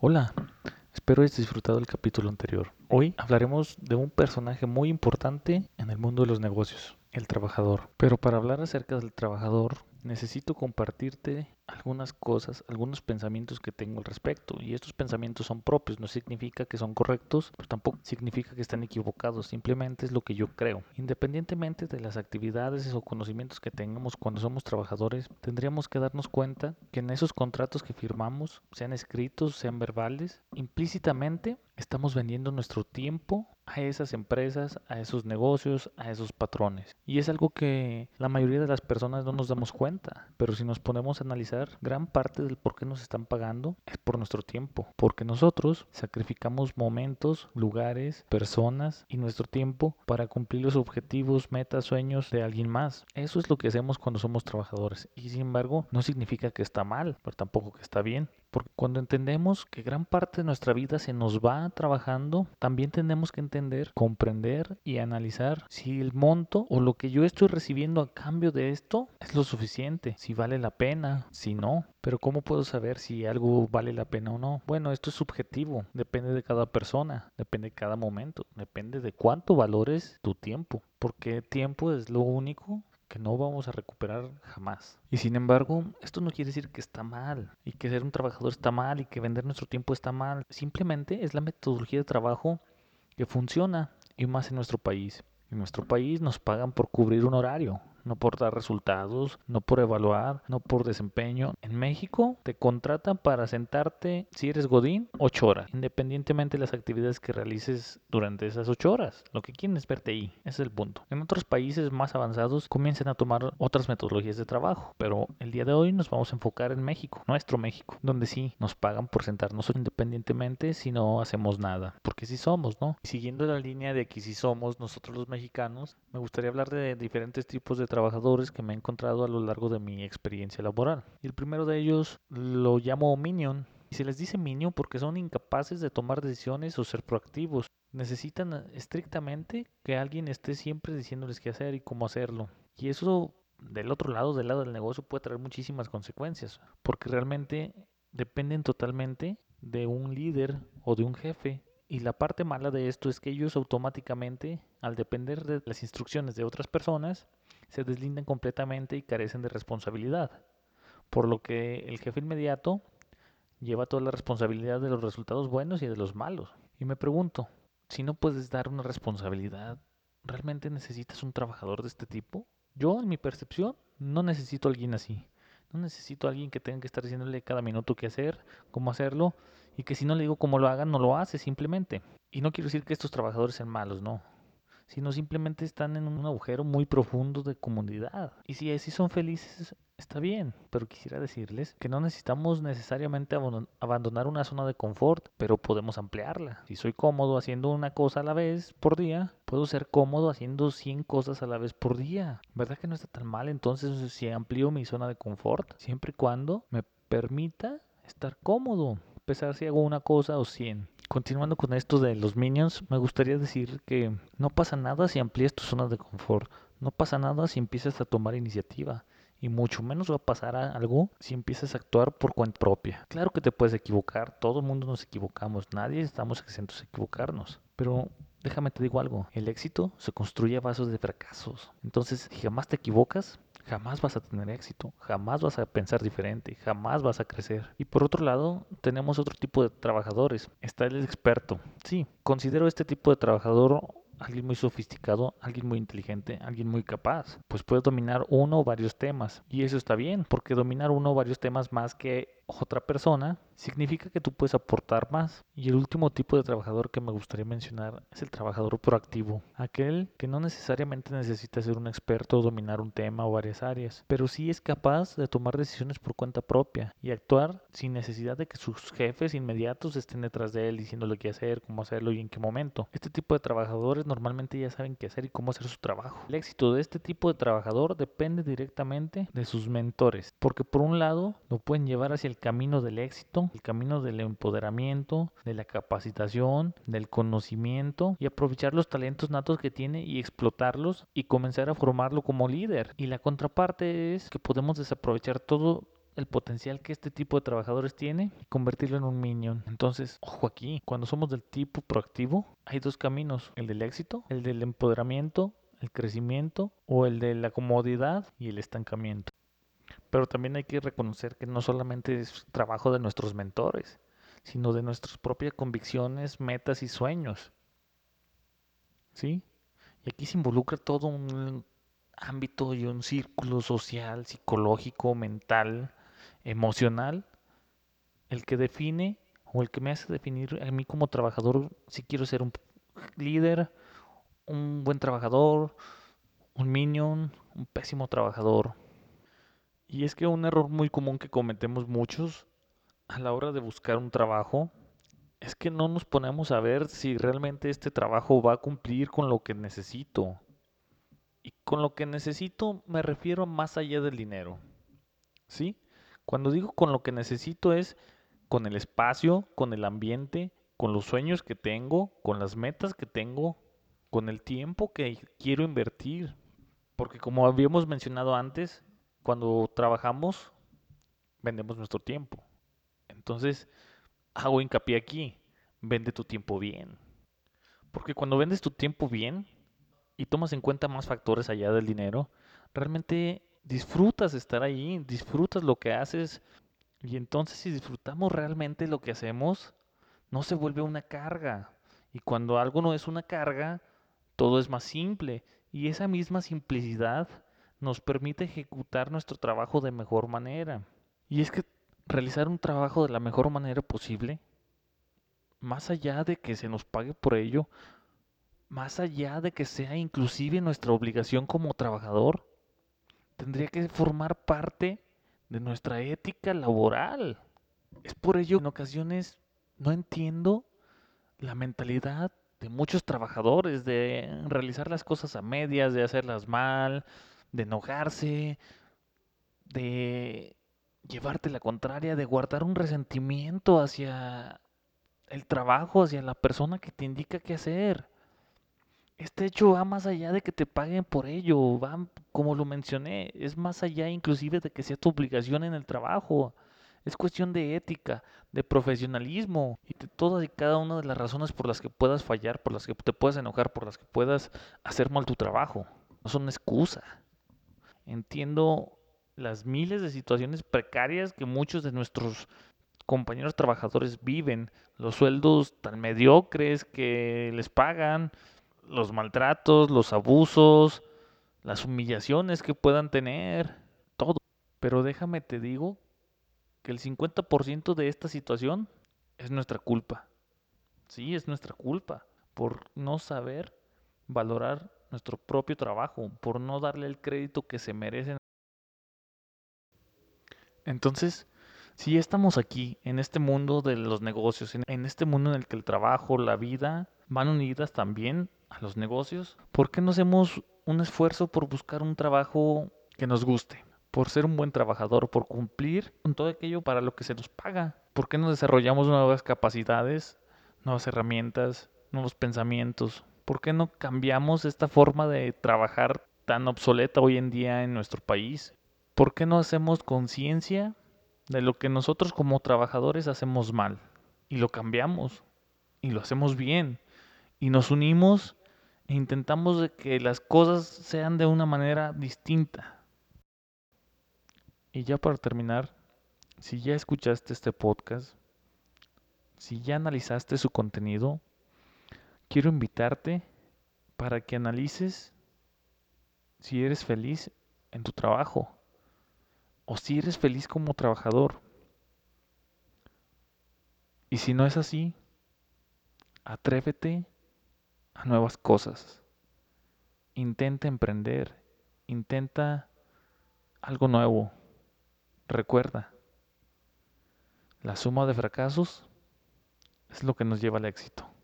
Hola, espero hayas disfrutado el capítulo anterior. Hoy hablaremos de un personaje muy importante en el mundo de los negocios, el trabajador. Pero para hablar acerca del trabajador, necesito compartirte algunas cosas, algunos pensamientos que tengo al respecto. Y estos pensamientos son propios, no significa que son correctos, pero tampoco significa que están equivocados, simplemente es lo que yo creo. Independientemente de las actividades o conocimientos que tengamos cuando somos trabajadores, tendríamos que darnos cuenta que en esos contratos que firmamos, sean escritos, sean verbales, implícitamente estamos vendiendo nuestro tiempo a esas empresas, a esos negocios, a esos patrones. Y es algo que la mayoría de las personas no nos damos cuenta, pero si nos ponemos a analizar, gran parte del por qué nos están pagando es por nuestro tiempo, porque nosotros sacrificamos momentos, lugares, personas y nuestro tiempo para cumplir los objetivos, metas, sueños de alguien más. Eso es lo que hacemos cuando somos trabajadores y sin embargo no significa que está mal, pero tampoco que está bien. Porque cuando entendemos que gran parte de nuestra vida se nos va trabajando, también tenemos que entender, comprender y analizar si el monto o lo que yo estoy recibiendo a cambio de esto es lo suficiente, si vale la pena, si no. Pero ¿cómo puedo saber si algo vale la pena o no? Bueno, esto es subjetivo, depende de cada persona, depende de cada momento, depende de cuánto valores tu tiempo, porque tiempo es lo único que no vamos a recuperar jamás. Y sin embargo, esto no quiere decir que está mal y que ser un trabajador está mal y que vender nuestro tiempo está mal. Simplemente es la metodología de trabajo que funciona y más en nuestro país. En nuestro país nos pagan por cubrir un horario, no por dar resultados, no por evaluar, no por desempeño. En México te contratan para sentarte, si eres Godín, ocho horas, independientemente de las actividades que realices durante esas ocho horas. Lo que quieren es verte ahí, ese es el punto. En otros países más avanzados comienzan a tomar otras metodologías de trabajo, pero el día de hoy nos vamos a enfocar en México, nuestro México, donde sí nos pagan por sentarnos independientemente si no hacemos nada, porque sí somos, ¿no? Siguiendo la línea de que sí somos nosotros los mexicanos, me gustaría hablar de diferentes tipos de trabajadores que me he encontrado a lo largo de mi experiencia laboral. Y el primero de ellos lo llamo Minion. Y se les dice Minion porque son incapaces de tomar decisiones o ser proactivos. Necesitan eh, estrictamente que alguien esté siempre diciéndoles qué hacer y cómo hacerlo. Y eso del otro lado, del lado del negocio, puede traer muchísimas consecuencias. Porque realmente dependen totalmente de un líder o de un jefe y la parte mala de esto es que ellos automáticamente, al depender de las instrucciones de otras personas, se deslindan completamente y carecen de responsabilidad. Por lo que el jefe inmediato lleva toda la responsabilidad de los resultados buenos y de los malos. Y me pregunto, si no puedes dar una responsabilidad, ¿realmente necesitas un trabajador de este tipo? Yo, en mi percepción, no necesito a alguien así. No necesito a alguien que tenga que estar diciéndole cada minuto qué hacer, cómo hacerlo, y que si no le digo cómo lo hagan, no lo hace simplemente. Y no quiero decir que estos trabajadores sean malos, no sino simplemente están en un agujero muy profundo de comunidad. Y si así son felices, está bien, pero quisiera decirles que no necesitamos necesariamente abandonar una zona de confort, pero podemos ampliarla. Si soy cómodo haciendo una cosa a la vez por día, puedo ser cómodo haciendo 100 cosas a la vez por día. ¿Verdad que no está tan mal entonces si amplío mi zona de confort? Siempre y cuando me permita estar cómodo, pesar si hago una cosa o 100. Continuando con esto de los minions, me gustaría decir que no pasa nada si amplías tu zona de confort, no pasa nada si empiezas a tomar iniciativa y mucho menos va a pasar algo si empiezas a actuar por cuenta propia. Claro que te puedes equivocar, todo el mundo nos equivocamos, nadie estamos exentos de equivocarnos, pero déjame te digo algo, el éxito se construye a bases de fracasos. Entonces, si jamás te equivocas, jamás vas a tener éxito, jamás vas a pensar diferente, jamás vas a crecer. Y por otro lado, tenemos otro tipo de trabajadores. Está el experto. Sí, considero este tipo de trabajador alguien muy sofisticado, alguien muy inteligente, alguien muy capaz, pues puede dominar uno o varios temas. Y eso está bien, porque dominar uno o varios temas más que otra persona, significa que tú puedes aportar más. Y el último tipo de trabajador que me gustaría mencionar es el trabajador proactivo, aquel que no necesariamente necesita ser un experto o dominar un tema o varias áreas, pero sí es capaz de tomar decisiones por cuenta propia y actuar sin necesidad de que sus jefes inmediatos estén detrás de él diciéndole qué hacer, cómo hacerlo y en qué momento. Este tipo de trabajadores normalmente ya saben qué hacer y cómo hacer su trabajo. El éxito de este tipo de trabajador depende directamente de sus mentores, porque por un lado lo pueden llevar hacia el camino del éxito, el camino del empoderamiento, de la capacitación, del conocimiento y aprovechar los talentos natos que tiene y explotarlos y comenzar a formarlo como líder. Y la contraparte es que podemos desaprovechar todo el potencial que este tipo de trabajadores tiene y convertirlo en un minion. Entonces, ojo aquí, cuando somos del tipo proactivo, hay dos caminos, el del éxito, el del empoderamiento, el crecimiento o el de la comodidad y el estancamiento. Pero también hay que reconocer que no solamente es trabajo de nuestros mentores, sino de nuestras propias convicciones, metas y sueños. ¿Sí? Y aquí se involucra todo un ámbito y un círculo social, psicológico, mental, emocional, el que define o el que me hace definir a mí como trabajador si quiero ser un líder, un buen trabajador, un minion, un pésimo trabajador. Y es que un error muy común que cometemos muchos a la hora de buscar un trabajo es que no nos ponemos a ver si realmente este trabajo va a cumplir con lo que necesito. Y con lo que necesito me refiero más allá del dinero. ¿Sí? Cuando digo con lo que necesito es con el espacio, con el ambiente, con los sueños que tengo, con las metas que tengo, con el tiempo que quiero invertir. Porque como habíamos mencionado antes, cuando trabajamos, vendemos nuestro tiempo. Entonces, hago hincapié aquí, vende tu tiempo bien. Porque cuando vendes tu tiempo bien y tomas en cuenta más factores allá del dinero, realmente disfrutas estar ahí, disfrutas lo que haces. Y entonces si disfrutamos realmente lo que hacemos, no se vuelve una carga. Y cuando algo no es una carga, todo es más simple. Y esa misma simplicidad nos permite ejecutar nuestro trabajo de mejor manera. Y es que realizar un trabajo de la mejor manera posible, más allá de que se nos pague por ello, más allá de que sea inclusive nuestra obligación como trabajador, tendría que formar parte de nuestra ética laboral. Es por ello que en ocasiones no entiendo la mentalidad de muchos trabajadores de realizar las cosas a medias, de hacerlas mal, de enojarse, de llevarte la contraria, de guardar un resentimiento hacia el trabajo, hacia la persona que te indica qué hacer. Este hecho va más allá de que te paguen por ello, va, como lo mencioné, es más allá inclusive de que sea tu obligación en el trabajo. Es cuestión de ética, de profesionalismo y de todas y cada una de las razones por las que puedas fallar, por las que te puedas enojar, por las que puedas hacer mal tu trabajo. No son excusa. Entiendo las miles de situaciones precarias que muchos de nuestros compañeros trabajadores viven, los sueldos tan mediocres que les pagan, los maltratos, los abusos, las humillaciones que puedan tener, todo. Pero déjame te digo que el 50% de esta situación es nuestra culpa. Sí, es nuestra culpa por no saber valorar nuestro propio trabajo, por no darle el crédito que se merecen. Entonces, si estamos aquí, en este mundo de los negocios, en, este mundo en el que el trabajo, la vida van unidas también a los negocios, ¿por qué no hacemos un esfuerzo por buscar un trabajo que nos guste? Por ser un buen trabajador, por cumplir con todo aquello para lo que se nos paga. ¿Por qué no desarrollamos nuevas capacidades, nuevas herramientas, nuevos pensamientos? ¿Por qué no cambiamos esta forma de trabajar tan obsoleta hoy en día en nuestro país? ¿Por qué no hacemos conciencia de lo que nosotros como trabajadores hacemos mal? Y lo cambiamos. Y lo hacemos bien. Y nos unimos e intentamos que las cosas sean de una manera distinta. Y ya para terminar, si ya escuchaste este podcast, si ya analizaste su contenido, quiero invitarte para que analices si eres feliz en tu trabajo o si eres feliz como trabajador. Y si no es así, atrévete a nuevas cosas. Intenta emprender, intenta algo nuevo. Recuerda, la suma de fracasos es lo que nos lleva al éxito.